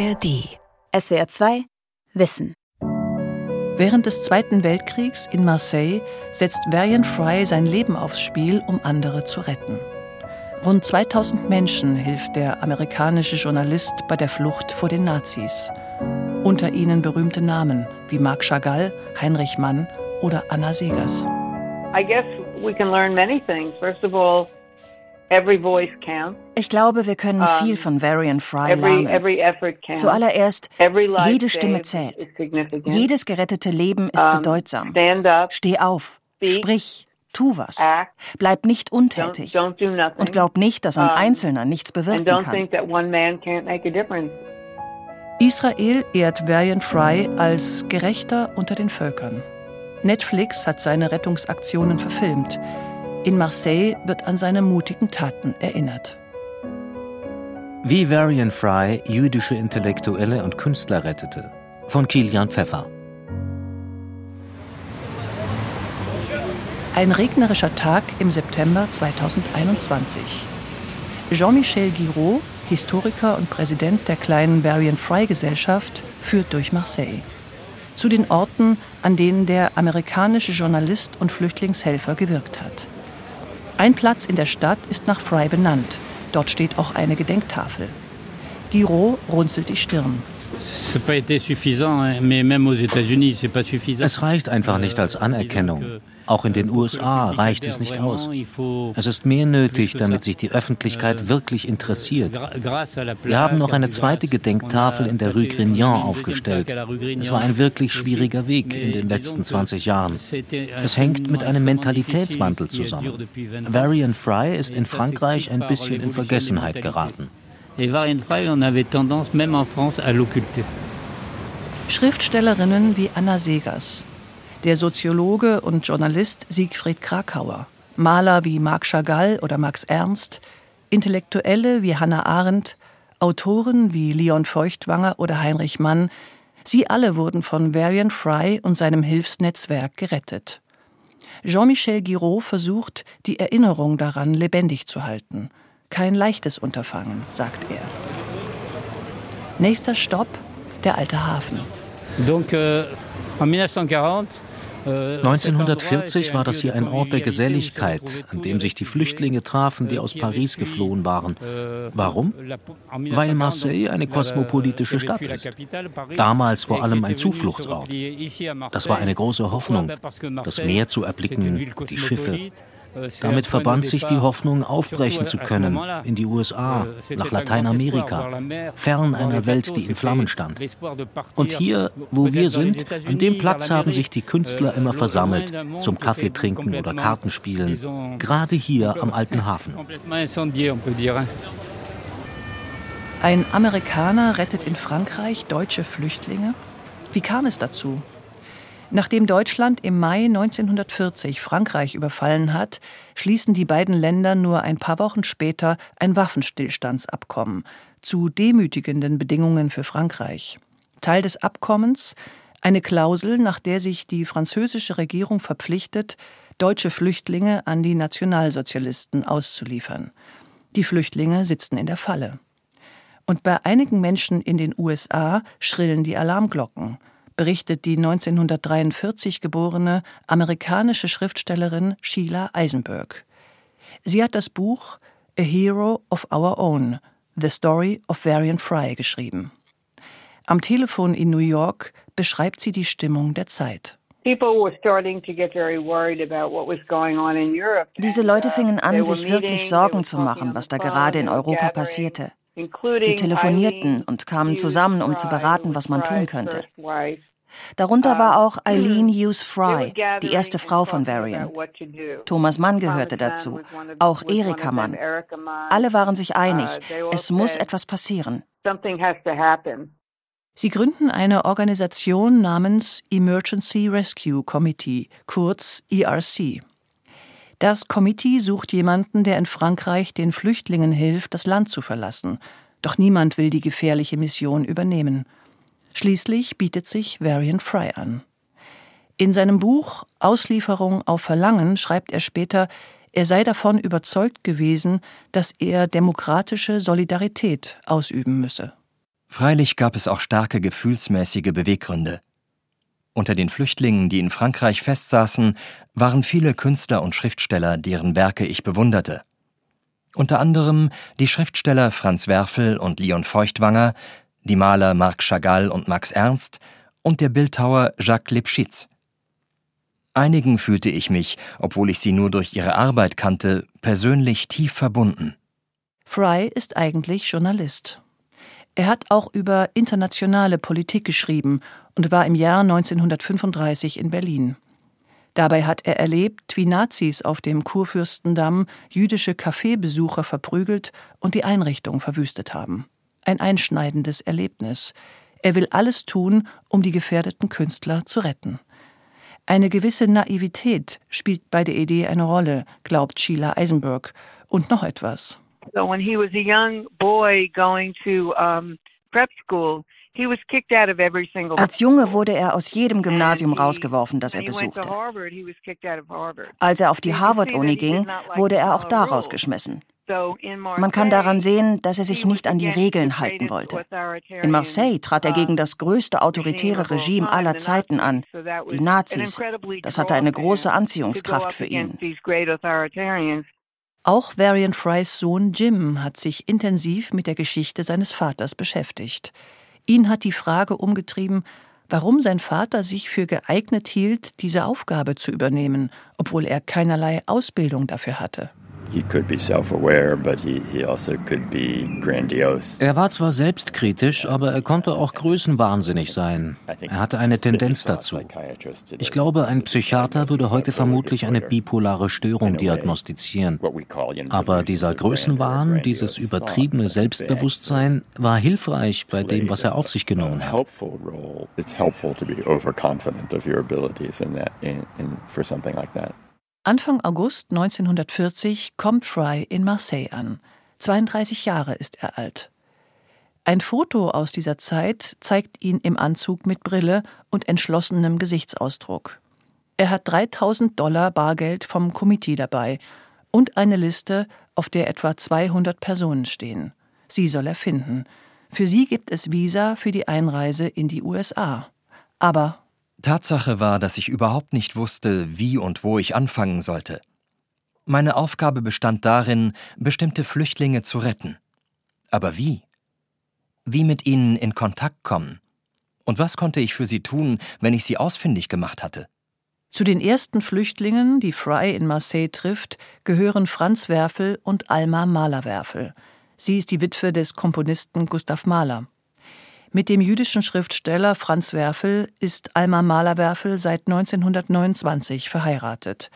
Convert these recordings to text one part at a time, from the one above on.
ARD. SWR 2 Wissen. Während des Zweiten Weltkriegs in Marseille setzt Varian Fry sein Leben aufs Spiel, um andere zu retten. Rund 2000 Menschen hilft der amerikanische Journalist bei der Flucht vor den Nazis. Unter ihnen berühmte Namen wie Marc Chagall, Heinrich Mann oder Anna Segers. I guess we can learn many things. First of all, ich glaube, wir können viel von Varian Fry lernen. Zuallererst, jede Stimme zählt. Jedes gerettete Leben ist bedeutsam. Steh auf, sprich, tu was. Bleib nicht untätig. Und glaub nicht, dass ein Einzelner nichts bewirken kann. Israel ehrt Varian Fry als Gerechter unter den Völkern. Netflix hat seine Rettungsaktionen verfilmt. In Marseille wird an seine mutigen Taten erinnert. Wie Varian Fry jüdische Intellektuelle und Künstler rettete. Von Kilian Pfeffer. Ein regnerischer Tag im September 2021. Jean-Michel Giraud, Historiker und Präsident der kleinen Varian Fry Gesellschaft, führt durch Marseille. Zu den Orten, an denen der amerikanische Journalist und Flüchtlingshelfer gewirkt hat. Ein Platz in der Stadt ist nach Fry benannt. Dort steht auch eine Gedenktafel. Giraud runzelt die Stirn. Es reicht einfach nicht als Anerkennung. Auch in den USA reicht es nicht aus. Es ist mehr nötig, damit sich die Öffentlichkeit wirklich interessiert. Wir haben noch eine zweite Gedenktafel in der Rue Grignan aufgestellt. Es war ein wirklich schwieriger Weg in den letzten 20 Jahren. Es hängt mit einem Mentalitätswandel zusammen. Varian Fry ist in Frankreich ein bisschen in Vergessenheit geraten. Schriftstellerinnen wie Anna Segers, der Soziologe und Journalist Siegfried Krakauer, Maler wie Marc Chagall oder Max Ernst, Intellektuelle wie Hannah Arendt, Autoren wie Leon Feuchtwanger oder Heinrich Mann, sie alle wurden von Varian Fry und seinem Hilfsnetzwerk gerettet. Jean-Michel Giraud versucht, die Erinnerung daran lebendig zu halten. Kein leichtes Unterfangen, sagt er. Nächster Stopp, der alte Hafen. Donc, euh, en 1940 1940 war das hier ein Ort der Geselligkeit, an dem sich die Flüchtlinge trafen, die aus Paris geflohen waren. Warum? Weil Marseille eine kosmopolitische Stadt ist. Damals vor allem ein Zufluchtsort. Das war eine große Hoffnung, das Meer zu erblicken, die Schiffe. Damit verband sich die Hoffnung, aufbrechen zu können in die USA, nach Lateinamerika, fern einer Welt, die in Flammen stand. Und hier, wo wir sind, an dem Platz haben sich die Künstler immer versammelt, zum Kaffeetrinken oder Kartenspielen, gerade hier am alten Hafen. Ein Amerikaner rettet in Frankreich deutsche Flüchtlinge? Wie kam es dazu? Nachdem Deutschland im Mai 1940 Frankreich überfallen hat, schließen die beiden Länder nur ein paar Wochen später ein Waffenstillstandsabkommen zu demütigenden Bedingungen für Frankreich. Teil des Abkommens eine Klausel, nach der sich die französische Regierung verpflichtet, deutsche Flüchtlinge an die Nationalsozialisten auszuliefern. Die Flüchtlinge sitzen in der Falle. Und bei einigen Menschen in den USA schrillen die Alarmglocken berichtet die 1943 geborene amerikanische Schriftstellerin Sheila Eisenberg. Sie hat das Buch A Hero of Our Own, The Story of Varian Fry geschrieben. Am Telefon in New York beschreibt sie die Stimmung der Zeit. Diese Leute fingen an, sich wirklich Sorgen zu machen, was da gerade in Europa passierte. Sie telefonierten und kamen zusammen, um zu beraten, was man tun könnte. Darunter war auch Eileen Hughes Fry, die erste Frau von Varian. Thomas Mann gehörte dazu, auch Erika Mann. Alle waren sich einig, es muss etwas passieren. Sie gründen eine Organisation namens Emergency Rescue Committee, kurz ERC. Das Committee sucht jemanden, der in Frankreich den Flüchtlingen hilft, das Land zu verlassen. Doch niemand will die gefährliche Mission übernehmen. Schließlich bietet sich Varian Fry an. In seinem Buch Auslieferung auf Verlangen schreibt er später, er sei davon überzeugt gewesen, dass er demokratische Solidarität ausüben müsse. Freilich gab es auch starke gefühlsmäßige Beweggründe. Unter den Flüchtlingen, die in Frankreich festsaßen, waren viele Künstler und Schriftsteller, deren Werke ich bewunderte. Unter anderem die Schriftsteller Franz Werfel und Leon Feuchtwanger, die Maler Marc Chagall und Max Ernst und der Bildhauer Jacques Lipschitz. Einigen fühlte ich mich, obwohl ich sie nur durch ihre Arbeit kannte, persönlich tief verbunden. Fry ist eigentlich Journalist. Er hat auch über internationale Politik geschrieben und war im Jahr 1935 in Berlin. Dabei hat er erlebt, wie Nazis auf dem Kurfürstendamm jüdische Kaffeebesucher verprügelt und die Einrichtung verwüstet haben. Ein einschneidendes Erlebnis. Er will alles tun, um die gefährdeten Künstler zu retten. Eine gewisse Naivität spielt bei der Idee eine Rolle, glaubt Sheila Eisenberg. Und noch etwas. So when he was a young boy going to um, prep school, als Junge wurde er aus jedem Gymnasium rausgeworfen, das er besuchte. Als er auf die Harvard-Uni ging, wurde er auch da rausgeschmissen. Man kann daran sehen, dass er sich nicht an die Regeln halten wollte. In Marseille trat er gegen das größte autoritäre Regime aller Zeiten an, die Nazis. Das hatte eine große Anziehungskraft für ihn. Auch Varian Frys Sohn Jim hat sich intensiv mit der Geschichte seines Vaters beschäftigt. Ihn hat die Frage umgetrieben, warum sein Vater sich für geeignet hielt, diese Aufgabe zu übernehmen, obwohl er keinerlei Ausbildung dafür hatte. Also er war zwar selbstkritisch, aber er konnte auch größenwahnsinnig sein. Er hatte eine Tendenz dazu. Ich glaube, ein Psychiater würde heute vermutlich eine bipolare Störung diagnostizieren. Aber dieser Größenwahn, dieses übertriebene Selbstbewusstsein war hilfreich bei dem, was er auf sich genommen hat. Anfang August 1940 kommt Fry in Marseille an. 32 Jahre ist er alt. Ein Foto aus dieser Zeit zeigt ihn im Anzug mit Brille und entschlossenem Gesichtsausdruck. Er hat 3000 Dollar Bargeld vom Komitee dabei und eine Liste, auf der etwa 200 Personen stehen. Sie soll er finden. Für sie gibt es Visa für die Einreise in die USA. Aber Tatsache war, dass ich überhaupt nicht wusste, wie und wo ich anfangen sollte. Meine Aufgabe bestand darin, bestimmte Flüchtlinge zu retten. Aber wie? Wie mit ihnen in Kontakt kommen? Und was konnte ich für sie tun, wenn ich sie ausfindig gemacht hatte? Zu den ersten Flüchtlingen, die Fry in Marseille trifft, gehören Franz Werfel und Alma Mahler-Werfel. Sie ist die Witwe des Komponisten Gustav Mahler. Mit dem jüdischen Schriftsteller Franz Werfel ist Alma Mahler-Werfel seit 1929 verheiratet.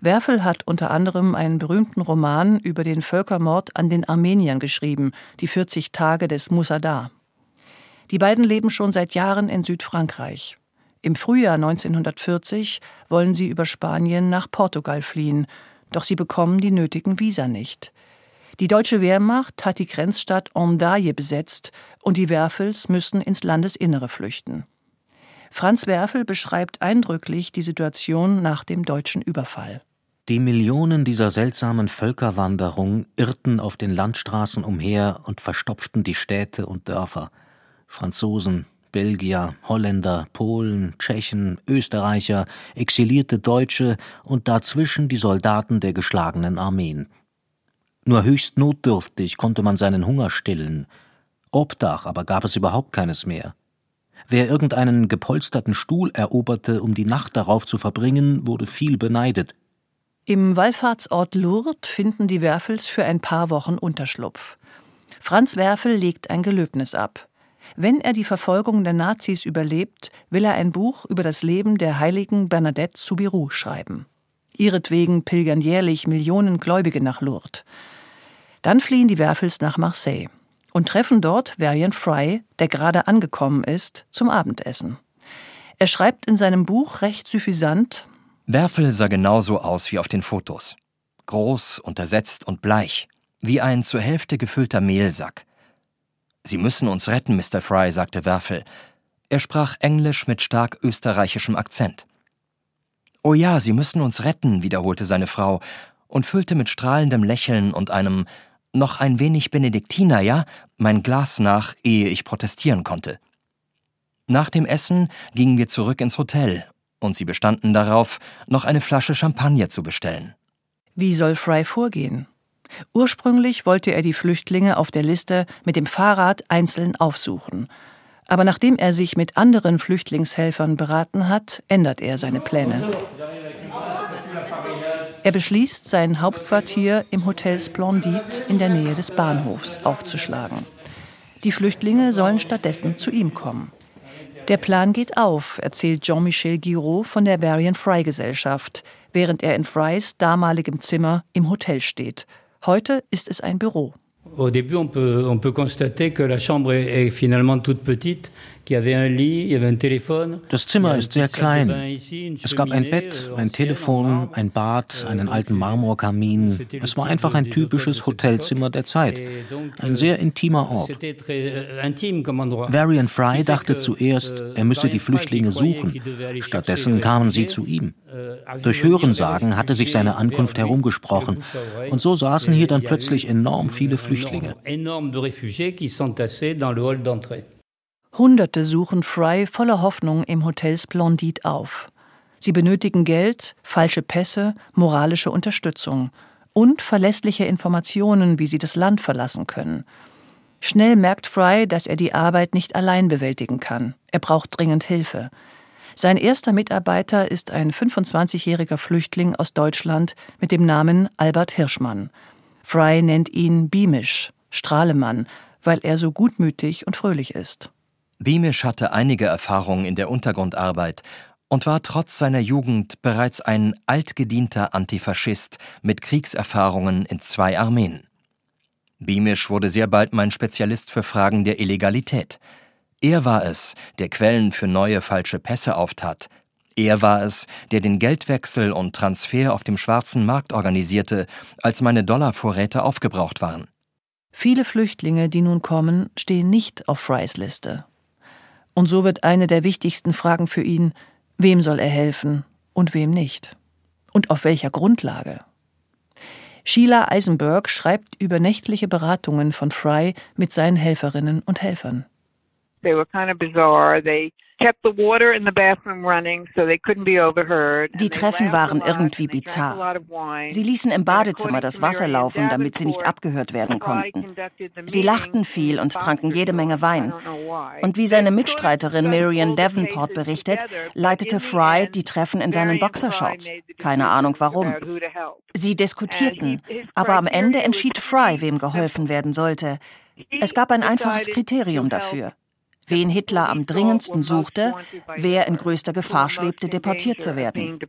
Werfel hat unter anderem einen berühmten Roman über den Völkermord an den Armeniern geschrieben, die 40 Tage des Musadar. Die beiden leben schon seit Jahren in Südfrankreich. Im Frühjahr 1940 wollen sie über Spanien nach Portugal fliehen, doch sie bekommen die nötigen Visa nicht. Die deutsche Wehrmacht hat die Grenzstadt Ondaye besetzt und die Werfels müssen ins Landesinnere flüchten. Franz Werfel beschreibt eindrücklich die Situation nach dem deutschen Überfall. Die Millionen dieser seltsamen Völkerwanderung irrten auf den Landstraßen umher und verstopften die Städte und Dörfer. Franzosen, Belgier, Holländer, Polen, Tschechen, Österreicher, exilierte Deutsche und dazwischen die Soldaten der geschlagenen Armeen. Nur höchst notdürftig konnte man seinen Hunger stillen. Obdach aber gab es überhaupt keines mehr. Wer irgendeinen gepolsterten Stuhl eroberte, um die Nacht darauf zu verbringen, wurde viel beneidet. Im Wallfahrtsort Lourdes finden die Werfels für ein paar Wochen Unterschlupf. Franz Werfel legt ein Gelöbnis ab. Wenn er die Verfolgung der Nazis überlebt, will er ein Buch über das Leben der heiligen Bernadette Soubirous schreiben. Ihretwegen pilgern jährlich Millionen Gläubige nach Lourdes. Dann fliehen die Werfels nach Marseille und treffen dort Varian Fry, der gerade angekommen ist, zum Abendessen. Er schreibt in seinem Buch recht suffisant Werfel sah genauso aus wie auf den Fotos. Groß, untersetzt und bleich, wie ein zur Hälfte gefüllter Mehlsack. Sie müssen uns retten, Mr. Fry, sagte Werfel. Er sprach Englisch mit stark österreichischem Akzent. Oh ja, Sie müssen uns retten, wiederholte seine Frau und füllte mit strahlendem Lächeln und einem noch ein wenig Benediktiner, ja, mein Glas nach, ehe ich protestieren konnte. Nach dem Essen gingen wir zurück ins Hotel und sie bestanden darauf, noch eine Flasche Champagner zu bestellen. Wie soll Fry vorgehen? Ursprünglich wollte er die Flüchtlinge auf der Liste mit dem Fahrrad einzeln aufsuchen. Aber nachdem er sich mit anderen Flüchtlingshelfern beraten hat, ändert er seine Pläne. Er beschließt, sein Hauptquartier im Hotel Splendid in der Nähe des Bahnhofs aufzuschlagen. Die Flüchtlinge sollen stattdessen zu ihm kommen. Der Plan geht auf, erzählt Jean-Michel Giraud von der Varian Fry Gesellschaft, während er in Frys damaligem Zimmer im Hotel steht. Heute ist es ein Büro. Au début, on peut, on peut constater que la chambre est finalement toute petite. Das Zimmer ist sehr klein. Es gab ein Bett, ein Telefon, ein Bad, einen alten Marmorkamin. Es war einfach ein typisches Hotelzimmer der Zeit. Ein sehr intimer Ort. Varian Fry dachte zuerst, er müsse die Flüchtlinge suchen. Stattdessen kamen sie zu ihm. Durch Hörensagen hatte sich seine Ankunft herumgesprochen. Und so saßen hier dann plötzlich enorm viele Flüchtlinge. Hunderte suchen Fry voller Hoffnung im Hotel Splendid auf. Sie benötigen Geld, falsche Pässe, moralische Unterstützung und verlässliche Informationen, wie sie das Land verlassen können. Schnell merkt Fry, dass er die Arbeit nicht allein bewältigen kann. Er braucht dringend Hilfe. Sein erster Mitarbeiter ist ein 25-jähriger Flüchtling aus Deutschland mit dem Namen Albert Hirschmann. Fry nennt ihn Beamish, Strahlemann, weil er so gutmütig und fröhlich ist. Beamish hatte einige Erfahrungen in der Untergrundarbeit und war trotz seiner Jugend bereits ein altgedienter Antifaschist mit Kriegserfahrungen in zwei Armeen. Beamish wurde sehr bald mein Spezialist für Fragen der Illegalität. Er war es, der Quellen für neue falsche Pässe auftat. Er war es, der den Geldwechsel und Transfer auf dem schwarzen Markt organisierte, als meine Dollarvorräte aufgebraucht waren. Viele Flüchtlinge, die nun kommen, stehen nicht auf Frys Liste. Und so wird eine der wichtigsten Fragen für ihn, wem soll er helfen und wem nicht? Und auf welcher Grundlage? Sheila Eisenberg schreibt über nächtliche Beratungen von Fry mit seinen Helferinnen und Helfern. They were kind of bizarre. They die Treffen waren irgendwie bizarr. Sie ließen im Badezimmer das Wasser laufen, damit sie nicht abgehört werden konnten. Sie lachten viel und tranken jede Menge Wein. Und wie seine Mitstreiterin Marion Davenport berichtet, leitete Fry die Treffen in seinen Boxershorts. Keine Ahnung warum. Sie diskutierten, aber am Ende entschied Fry, wem geholfen werden sollte. Es gab ein einfaches Kriterium dafür wen Hitler am dringendsten suchte, wer in größter Gefahr schwebte, deportiert zu werden.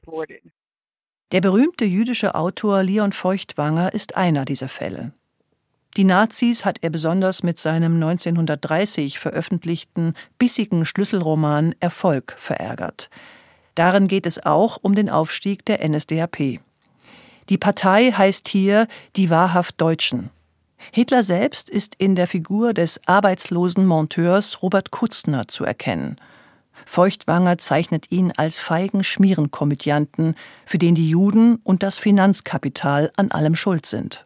Der berühmte jüdische Autor Leon Feuchtwanger ist einer dieser Fälle. Die Nazis hat er besonders mit seinem 1930 veröffentlichten bissigen Schlüsselroman Erfolg verärgert. Darin geht es auch um den Aufstieg der NSDAP. Die Partei heißt hier die wahrhaft Deutschen. Hitler selbst ist in der Figur des arbeitslosen Monteurs Robert Kutzner zu erkennen. Feuchtwanger zeichnet ihn als feigen Schmierenkomödianten, für den die Juden und das Finanzkapital an allem schuld sind.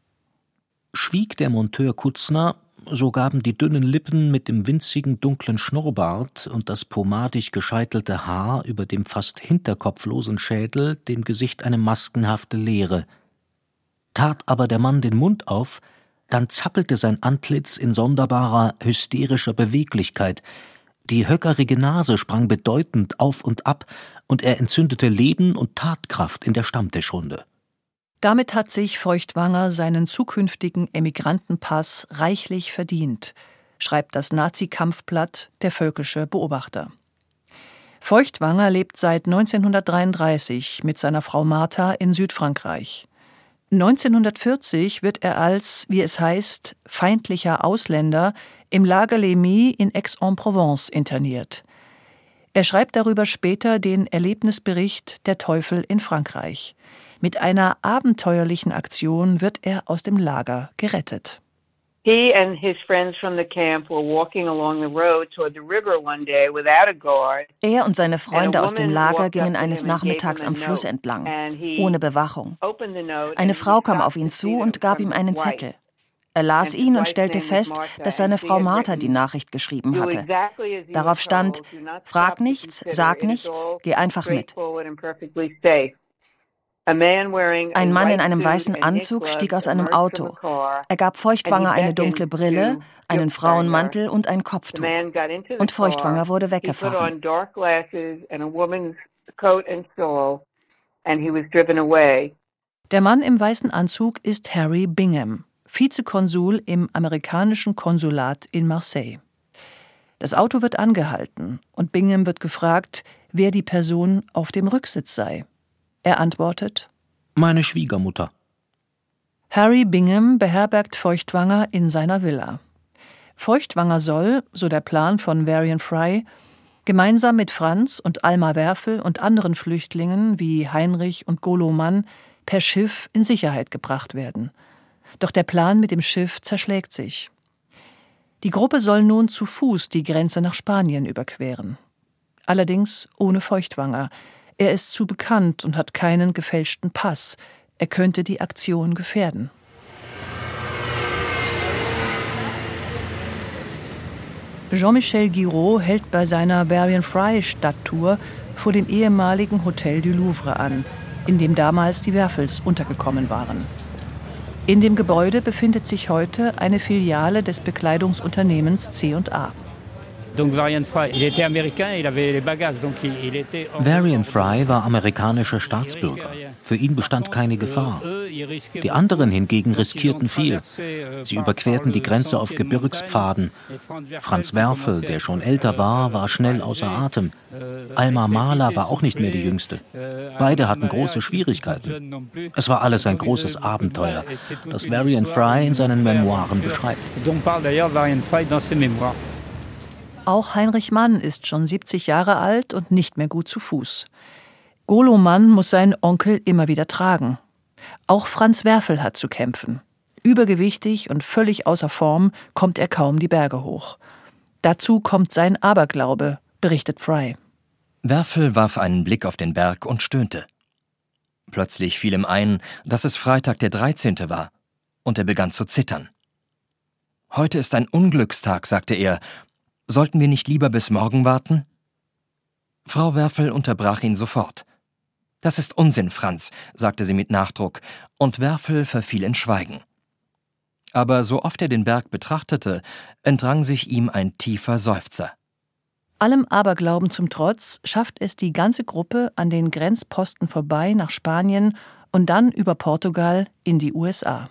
Schwieg der Monteur Kutzner, so gaben die dünnen Lippen mit dem winzigen dunklen Schnurrbart und das pomadig gescheitelte Haar über dem fast hinterkopflosen Schädel dem Gesicht eine maskenhafte Leere. Tat aber der Mann den Mund auf, dann zappelte sein Antlitz in sonderbarer, hysterischer Beweglichkeit, die höckerige Nase sprang bedeutend auf und ab, und er entzündete Leben und Tatkraft in der Stammtischrunde. Damit hat sich Feuchtwanger seinen zukünftigen Emigrantenpass reichlich verdient, schreibt das Nazi-Kampfblatt Der Völkische Beobachter. Feuchtwanger lebt seit 1933 mit seiner Frau Martha in Südfrankreich. 1940 wird er als, wie es heißt, feindlicher Ausländer im Lager Lémy in Aix-en-Provence interniert. Er schreibt darüber später den Erlebnisbericht Der Teufel in Frankreich. Mit einer abenteuerlichen Aktion wird er aus dem Lager gerettet. He and his friends from the camp were walking along the road toward the river one day without a guard. Er und seine Freunde aus dem Lager gingen eines Nachmittags am Fluss entlang, ohne Bewachung. Eine Frau kam auf ihn zu und gab ihm einen Zettel. Er las ihn und stellte fest, dass seine Frau Martha die Nachricht geschrieben hatte. Darauf stand, frag nichts, sag nichts, geh einfach mit. Ein Mann in einem weißen Anzug stieg aus einem Auto. Er gab Feuchtwanger eine dunkle Brille, einen Frauenmantel und ein Kopftuch. Und Feuchtwanger wurde weggefahren. Der Mann im weißen Anzug ist Harry Bingham, Vizekonsul im amerikanischen Konsulat in Marseille. Das Auto wird angehalten und Bingham wird gefragt, wer die Person auf dem Rücksitz sei. Er antwortet Meine Schwiegermutter. Harry Bingham beherbergt Feuchtwanger in seiner Villa. Feuchtwanger soll, so der Plan von Varian Fry, gemeinsam mit Franz und Alma Werfel und anderen Flüchtlingen wie Heinrich und Golo Mann per Schiff in Sicherheit gebracht werden. Doch der Plan mit dem Schiff zerschlägt sich. Die Gruppe soll nun zu Fuß die Grenze nach Spanien überqueren. Allerdings ohne Feuchtwanger, er ist zu bekannt und hat keinen gefälschten Pass. Er könnte die Aktion gefährden. Jean-Michel Giraud hält bei seiner Varian Fry Stadttour vor dem ehemaligen Hotel du Louvre an, in dem damals die Werfels untergekommen waren. In dem Gebäude befindet sich heute eine Filiale des Bekleidungsunternehmens C&A. Varian Fry war amerikanischer Staatsbürger. Für ihn bestand keine Gefahr. Die anderen hingegen riskierten viel. Sie überquerten die Grenze auf Gebirgspfaden. Franz Werfel, der schon älter war, war schnell außer Atem. Alma Mahler war auch nicht mehr die Jüngste. Beide hatten große Schwierigkeiten. Es war alles ein großes Abenteuer, das Varian Fry in seinen Memoiren beschreibt. Auch Heinrich Mann ist schon 70 Jahre alt und nicht mehr gut zu Fuß. Golo Mann muss seinen Onkel immer wieder tragen. Auch Franz Werfel hat zu kämpfen. Übergewichtig und völlig außer Form kommt er kaum die Berge hoch. Dazu kommt sein Aberglaube, berichtet Fry. Werfel warf einen Blick auf den Berg und stöhnte. Plötzlich fiel ihm ein, dass es Freitag der 13. war, und er begann zu zittern. Heute ist ein Unglückstag, sagte er, Sollten wir nicht lieber bis morgen warten? Frau Werfel unterbrach ihn sofort. Das ist Unsinn, Franz, sagte sie mit Nachdruck, und Werfel verfiel in Schweigen. Aber so oft er den Berg betrachtete, entrang sich ihm ein tiefer Seufzer. Allem Aberglauben zum Trotz schafft es die ganze Gruppe an den Grenzposten vorbei nach Spanien und dann über Portugal in die USA.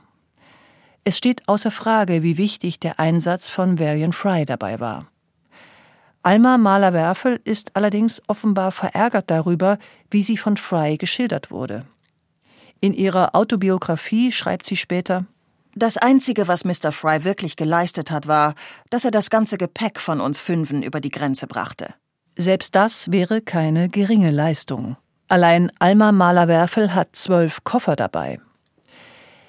Es steht außer Frage, wie wichtig der Einsatz von Varian Fry dabei war. Alma Mahler-Werfel ist allerdings offenbar verärgert darüber, wie sie von Fry geschildert wurde. In ihrer Autobiografie schreibt sie später Das Einzige, was Mr. Fry wirklich geleistet hat, war, dass er das ganze Gepäck von uns Fünfen über die Grenze brachte. Selbst das wäre keine geringe Leistung. Allein Alma Mahler-Werfel hat zwölf Koffer dabei.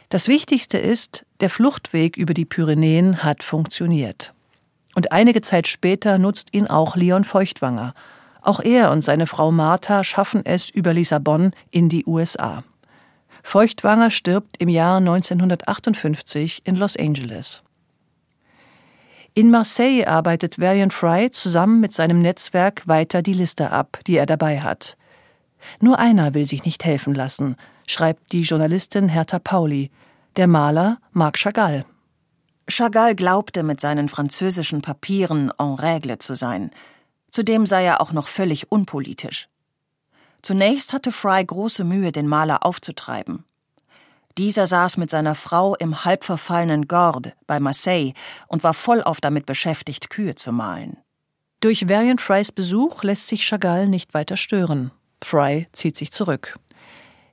Das Wichtigste ist, der Fluchtweg über die Pyrenäen hat funktioniert. Und einige Zeit später nutzt ihn auch Leon Feuchtwanger. Auch er und seine Frau Martha schaffen es über Lissabon in die USA. Feuchtwanger stirbt im Jahr 1958 in Los Angeles. In Marseille arbeitet Varian Fry zusammen mit seinem Netzwerk weiter die Liste ab, die er dabei hat. Nur einer will sich nicht helfen lassen, schreibt die Journalistin Hertha Pauli, der Maler Marc Chagall. Chagall glaubte, mit seinen französischen Papieren en règle zu sein. Zudem sei er auch noch völlig unpolitisch. Zunächst hatte Fry große Mühe, den Maler aufzutreiben. Dieser saß mit seiner Frau im halb verfallenen Gordes bei Marseille und war vollauf damit beschäftigt, Kühe zu malen. Durch Varian Frys Besuch lässt sich Chagall nicht weiter stören. Fry zieht sich zurück.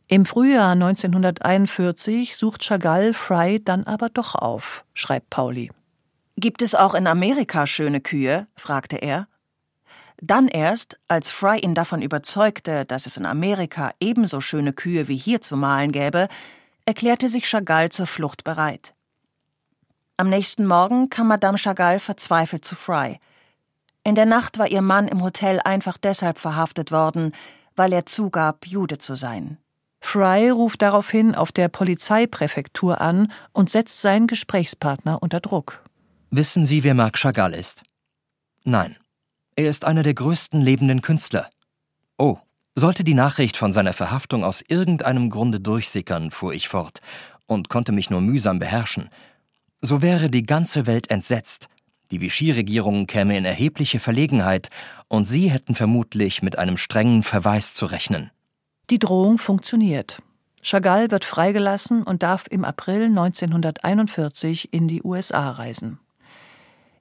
Im Frühjahr 1941 sucht Chagall Fry dann aber doch auf, schreibt Pauli. Gibt es auch in Amerika schöne Kühe? fragte er. Dann erst, als Fry ihn davon überzeugte, dass es in Amerika ebenso schöne Kühe wie hier zu malen gäbe, erklärte sich Chagall zur Flucht bereit. Am nächsten Morgen kam Madame Chagall verzweifelt zu Fry. In der Nacht war ihr Mann im Hotel einfach deshalb verhaftet worden, weil er zugab, Jude zu sein. Fry ruft daraufhin auf der Polizeipräfektur an und setzt seinen Gesprächspartner unter Druck. Wissen Sie, wer Marc Chagall ist? Nein. Er ist einer der größten lebenden Künstler. Oh, sollte die Nachricht von seiner Verhaftung aus irgendeinem Grunde durchsickern, fuhr ich fort und konnte mich nur mühsam beherrschen, so wäre die ganze Welt entsetzt. Die Vichy-Regierung käme in erhebliche Verlegenheit und Sie hätten vermutlich mit einem strengen Verweis zu rechnen. Die Drohung funktioniert. Chagall wird freigelassen und darf im April 1941 in die USA reisen.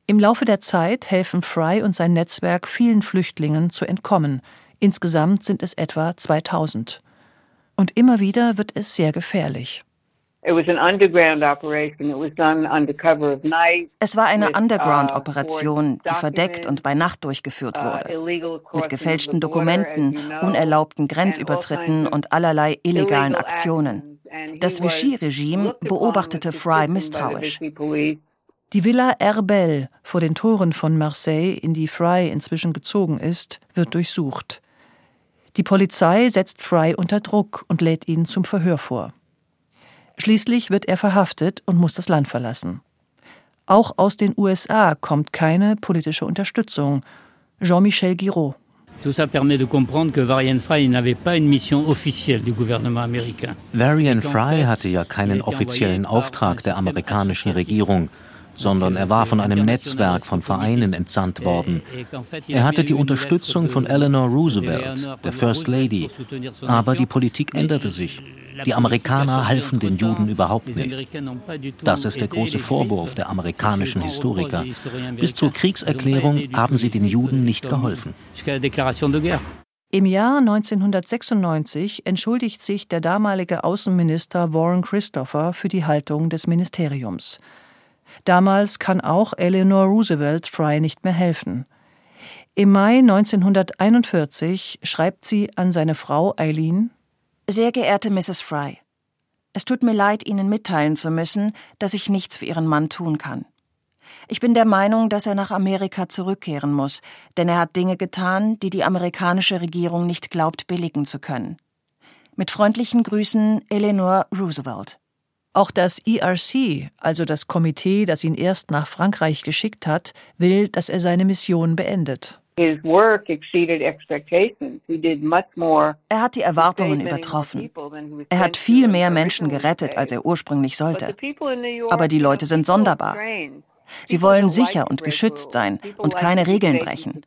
Im Laufe der Zeit helfen Fry und sein Netzwerk vielen Flüchtlingen zu entkommen. Insgesamt sind es etwa 2000. Und immer wieder wird es sehr gefährlich. Es war eine uh, Underground-Operation, die verdeckt und bei Nacht durchgeführt uh, wurde, mit gefälschten Dokumenten, unerlaubten Grenzübertritten und allerlei illegalen Aktionen. Das Vichy-Regime beobachtete Fry misstrauisch. Die Villa Herbel vor den Toren von Marseille, in die Fry inzwischen gezogen ist, wird durchsucht. Die Polizei setzt Fry unter Druck und lädt ihn zum Verhör vor. Schließlich wird er verhaftet und muss das Land verlassen. Auch aus den USA kommt keine politische Unterstützung. Jean-Michel Giraud. Tout ça permet de comprendre que Varian Fry n'avait pas une mission officielle du gouvernement américain. Varian Fry hatte ja keinen offiziellen Auftrag der amerikanischen Regierung sondern er war von einem Netzwerk von Vereinen entsandt worden. Er hatte die Unterstützung von Eleanor Roosevelt, der First Lady. Aber die Politik änderte sich. Die Amerikaner halfen den Juden überhaupt nicht. Das ist der große Vorwurf der amerikanischen Historiker. Bis zur Kriegserklärung haben sie den Juden nicht geholfen. Im Jahr 1996 entschuldigt sich der damalige Außenminister Warren Christopher für die Haltung des Ministeriums. Damals kann auch Eleanor Roosevelt Fry nicht mehr helfen. Im Mai 1941 schreibt sie an seine Frau Eileen Sehr geehrte Mrs. Fry, es tut mir leid, Ihnen mitteilen zu müssen, dass ich nichts für Ihren Mann tun kann. Ich bin der Meinung, dass er nach Amerika zurückkehren muss, denn er hat Dinge getan, die die amerikanische Regierung nicht glaubt billigen zu können. Mit freundlichen Grüßen Eleanor Roosevelt. Auch das ERC, also das Komitee, das ihn erst nach Frankreich geschickt hat, will, dass er seine Mission beendet. Er hat die Erwartungen übertroffen. Er hat viel mehr Menschen gerettet, als er ursprünglich sollte. Aber die Leute sind sonderbar. Sie wollen sicher und geschützt sein und keine Regeln brechen.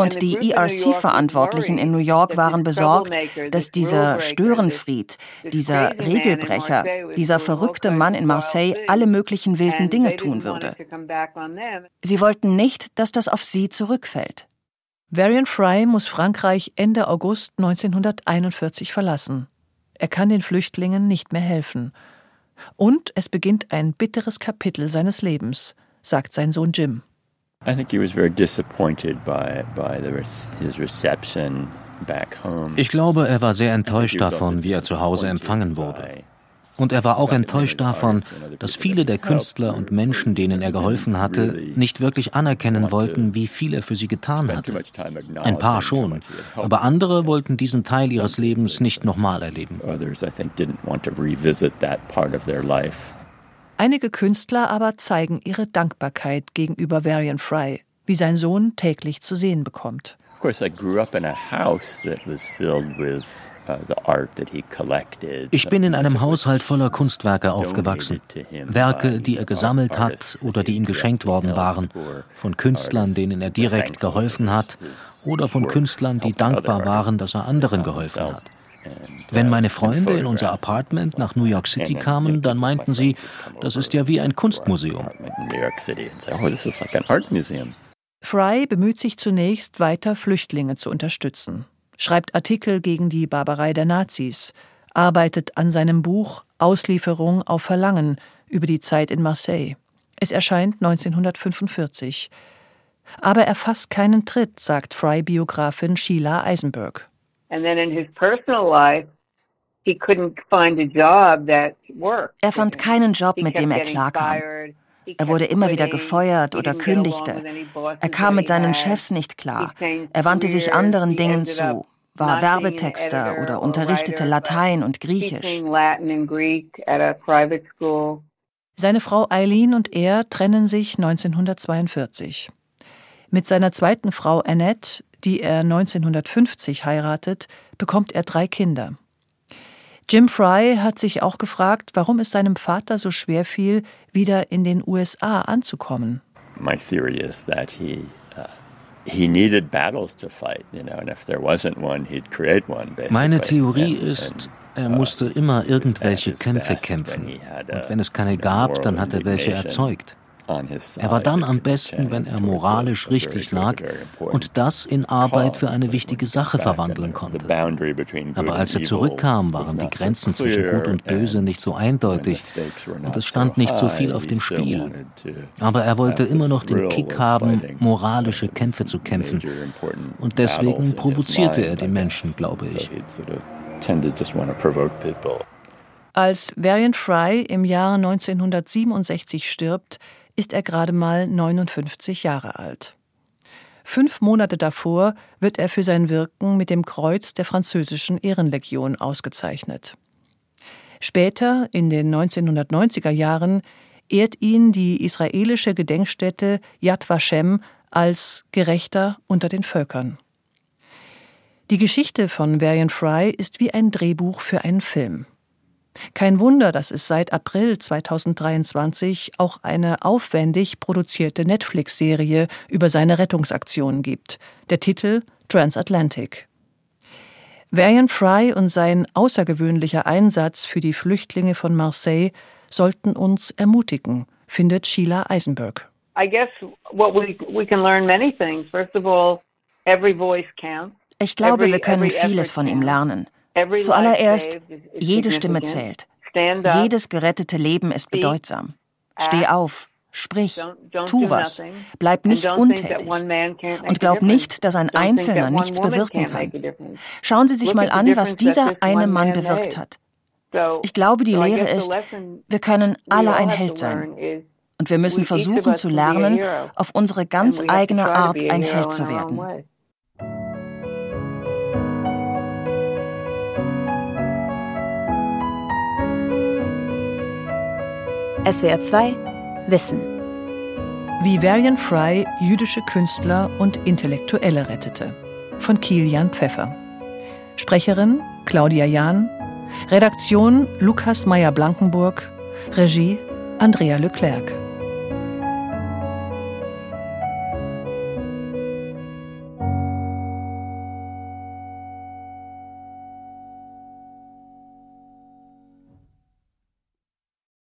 Und die ERC-Verantwortlichen in New York waren besorgt, dass dieser Störenfried, dieser Regelbrecher, dieser verrückte Mann in Marseille alle möglichen wilden Dinge tun würde. Sie wollten nicht, dass das auf sie zurückfällt. Varian Fry muss Frankreich Ende August 1941 verlassen. Er kann den Flüchtlingen nicht mehr helfen. Und es beginnt ein bitteres Kapitel seines Lebens, sagt sein Sohn Jim. Ich glaube, er war sehr enttäuscht davon, wie er zu Hause empfangen wurde. Und er war auch enttäuscht davon, dass viele der Künstler und Menschen, denen er geholfen hatte, nicht wirklich anerkennen wollten, wie viel er für sie getan hatte. Ein paar schon, aber andere wollten diesen Teil ihres Lebens nicht nochmal erleben. Einige Künstler aber zeigen ihre Dankbarkeit gegenüber Varian Fry, wie sein Sohn täglich zu sehen bekommt. Uh, ich bin in einem Haushalt voller Kunstwerke aufgewachsen. Werke, die er gesammelt hat oder die ihm geschenkt worden waren. Von Künstlern, denen er direkt geholfen hat oder von Künstlern, die dankbar waren, dass er anderen geholfen hat. Wenn meine Freunde in unser Apartment nach New York City kamen, dann meinten sie, das ist ja wie ein Kunstmuseum. Fry bemüht sich zunächst weiter, Flüchtlinge zu unterstützen, schreibt Artikel gegen die Barbarei der Nazis, arbeitet an seinem Buch Auslieferung auf Verlangen über die Zeit in Marseille. Es erscheint 1945. Aber er fasst keinen Tritt, sagt Fry-Biografin Sheila Eisenberg. And then in his personal life, er fand keinen Job, mit dem er klarkam. Er wurde immer wieder gefeuert oder kündigte. Er kam mit seinen Chefs nicht klar. Er wandte sich anderen Dingen zu, war Werbetexter oder unterrichtete Latein und Griechisch. Seine Frau Eileen und er trennen sich 1942. Mit seiner zweiten Frau Annette, die er 1950 heiratet, bekommt er drei Kinder. Jim Fry hat sich auch gefragt, warum es seinem Vater so schwer fiel, wieder in den USA anzukommen. My theory is that he meine Theorie ist, er musste immer irgendwelche Kämpfe kämpfen. Und wenn es keine gab, dann hat er welche erzeugt. Er war dann am besten, wenn er moralisch richtig lag und das in Arbeit für eine wichtige Sache verwandeln konnte. Aber als er zurückkam, waren die Grenzen zwischen Gut und Böse nicht so eindeutig und es stand nicht so viel auf dem Spiel. Aber er wollte immer noch den Kick haben, moralische Kämpfe zu kämpfen. Und deswegen provozierte er die Menschen, glaube ich. Als Varian Fry im Jahr 1967 stirbt, ist er gerade mal 59 Jahre alt. Fünf Monate davor wird er für sein Wirken mit dem Kreuz der französischen Ehrenlegion ausgezeichnet. Später, in den 1990er Jahren, ehrt ihn die israelische Gedenkstätte Yad Vashem als Gerechter unter den Völkern. Die Geschichte von Varian Fry ist wie ein Drehbuch für einen Film. Kein Wunder, dass es seit April 2023 auch eine aufwendig produzierte Netflix-Serie über seine Rettungsaktionen gibt. Der Titel Transatlantic. Varian Fry und sein außergewöhnlicher Einsatz für die Flüchtlinge von Marseille sollten uns ermutigen, findet Sheila Eisenberg. Ich glaube, wir können vieles von ihm lernen. Zuallererst, jede Stimme zählt. Jedes gerettete Leben ist bedeutsam. Steh auf, sprich, tu was, bleib nicht untätig. und glaub nicht, dass ein Einzelner nichts bewirken kann. Schauen Sie sich mal an, was dieser eine Mann bewirkt hat. Ich glaube, die Lehre ist, wir können alle ein Held sein. Und wir müssen versuchen zu lernen, auf unsere ganz eigene Art ein Held zu werden. SWR 2 Wissen. Wie Varian Fry jüdische Künstler und Intellektuelle rettete. Von Kilian Pfeffer. Sprecherin Claudia Jahn. Redaktion Lukas Meyer-Blankenburg. Regie Andrea Leclerc.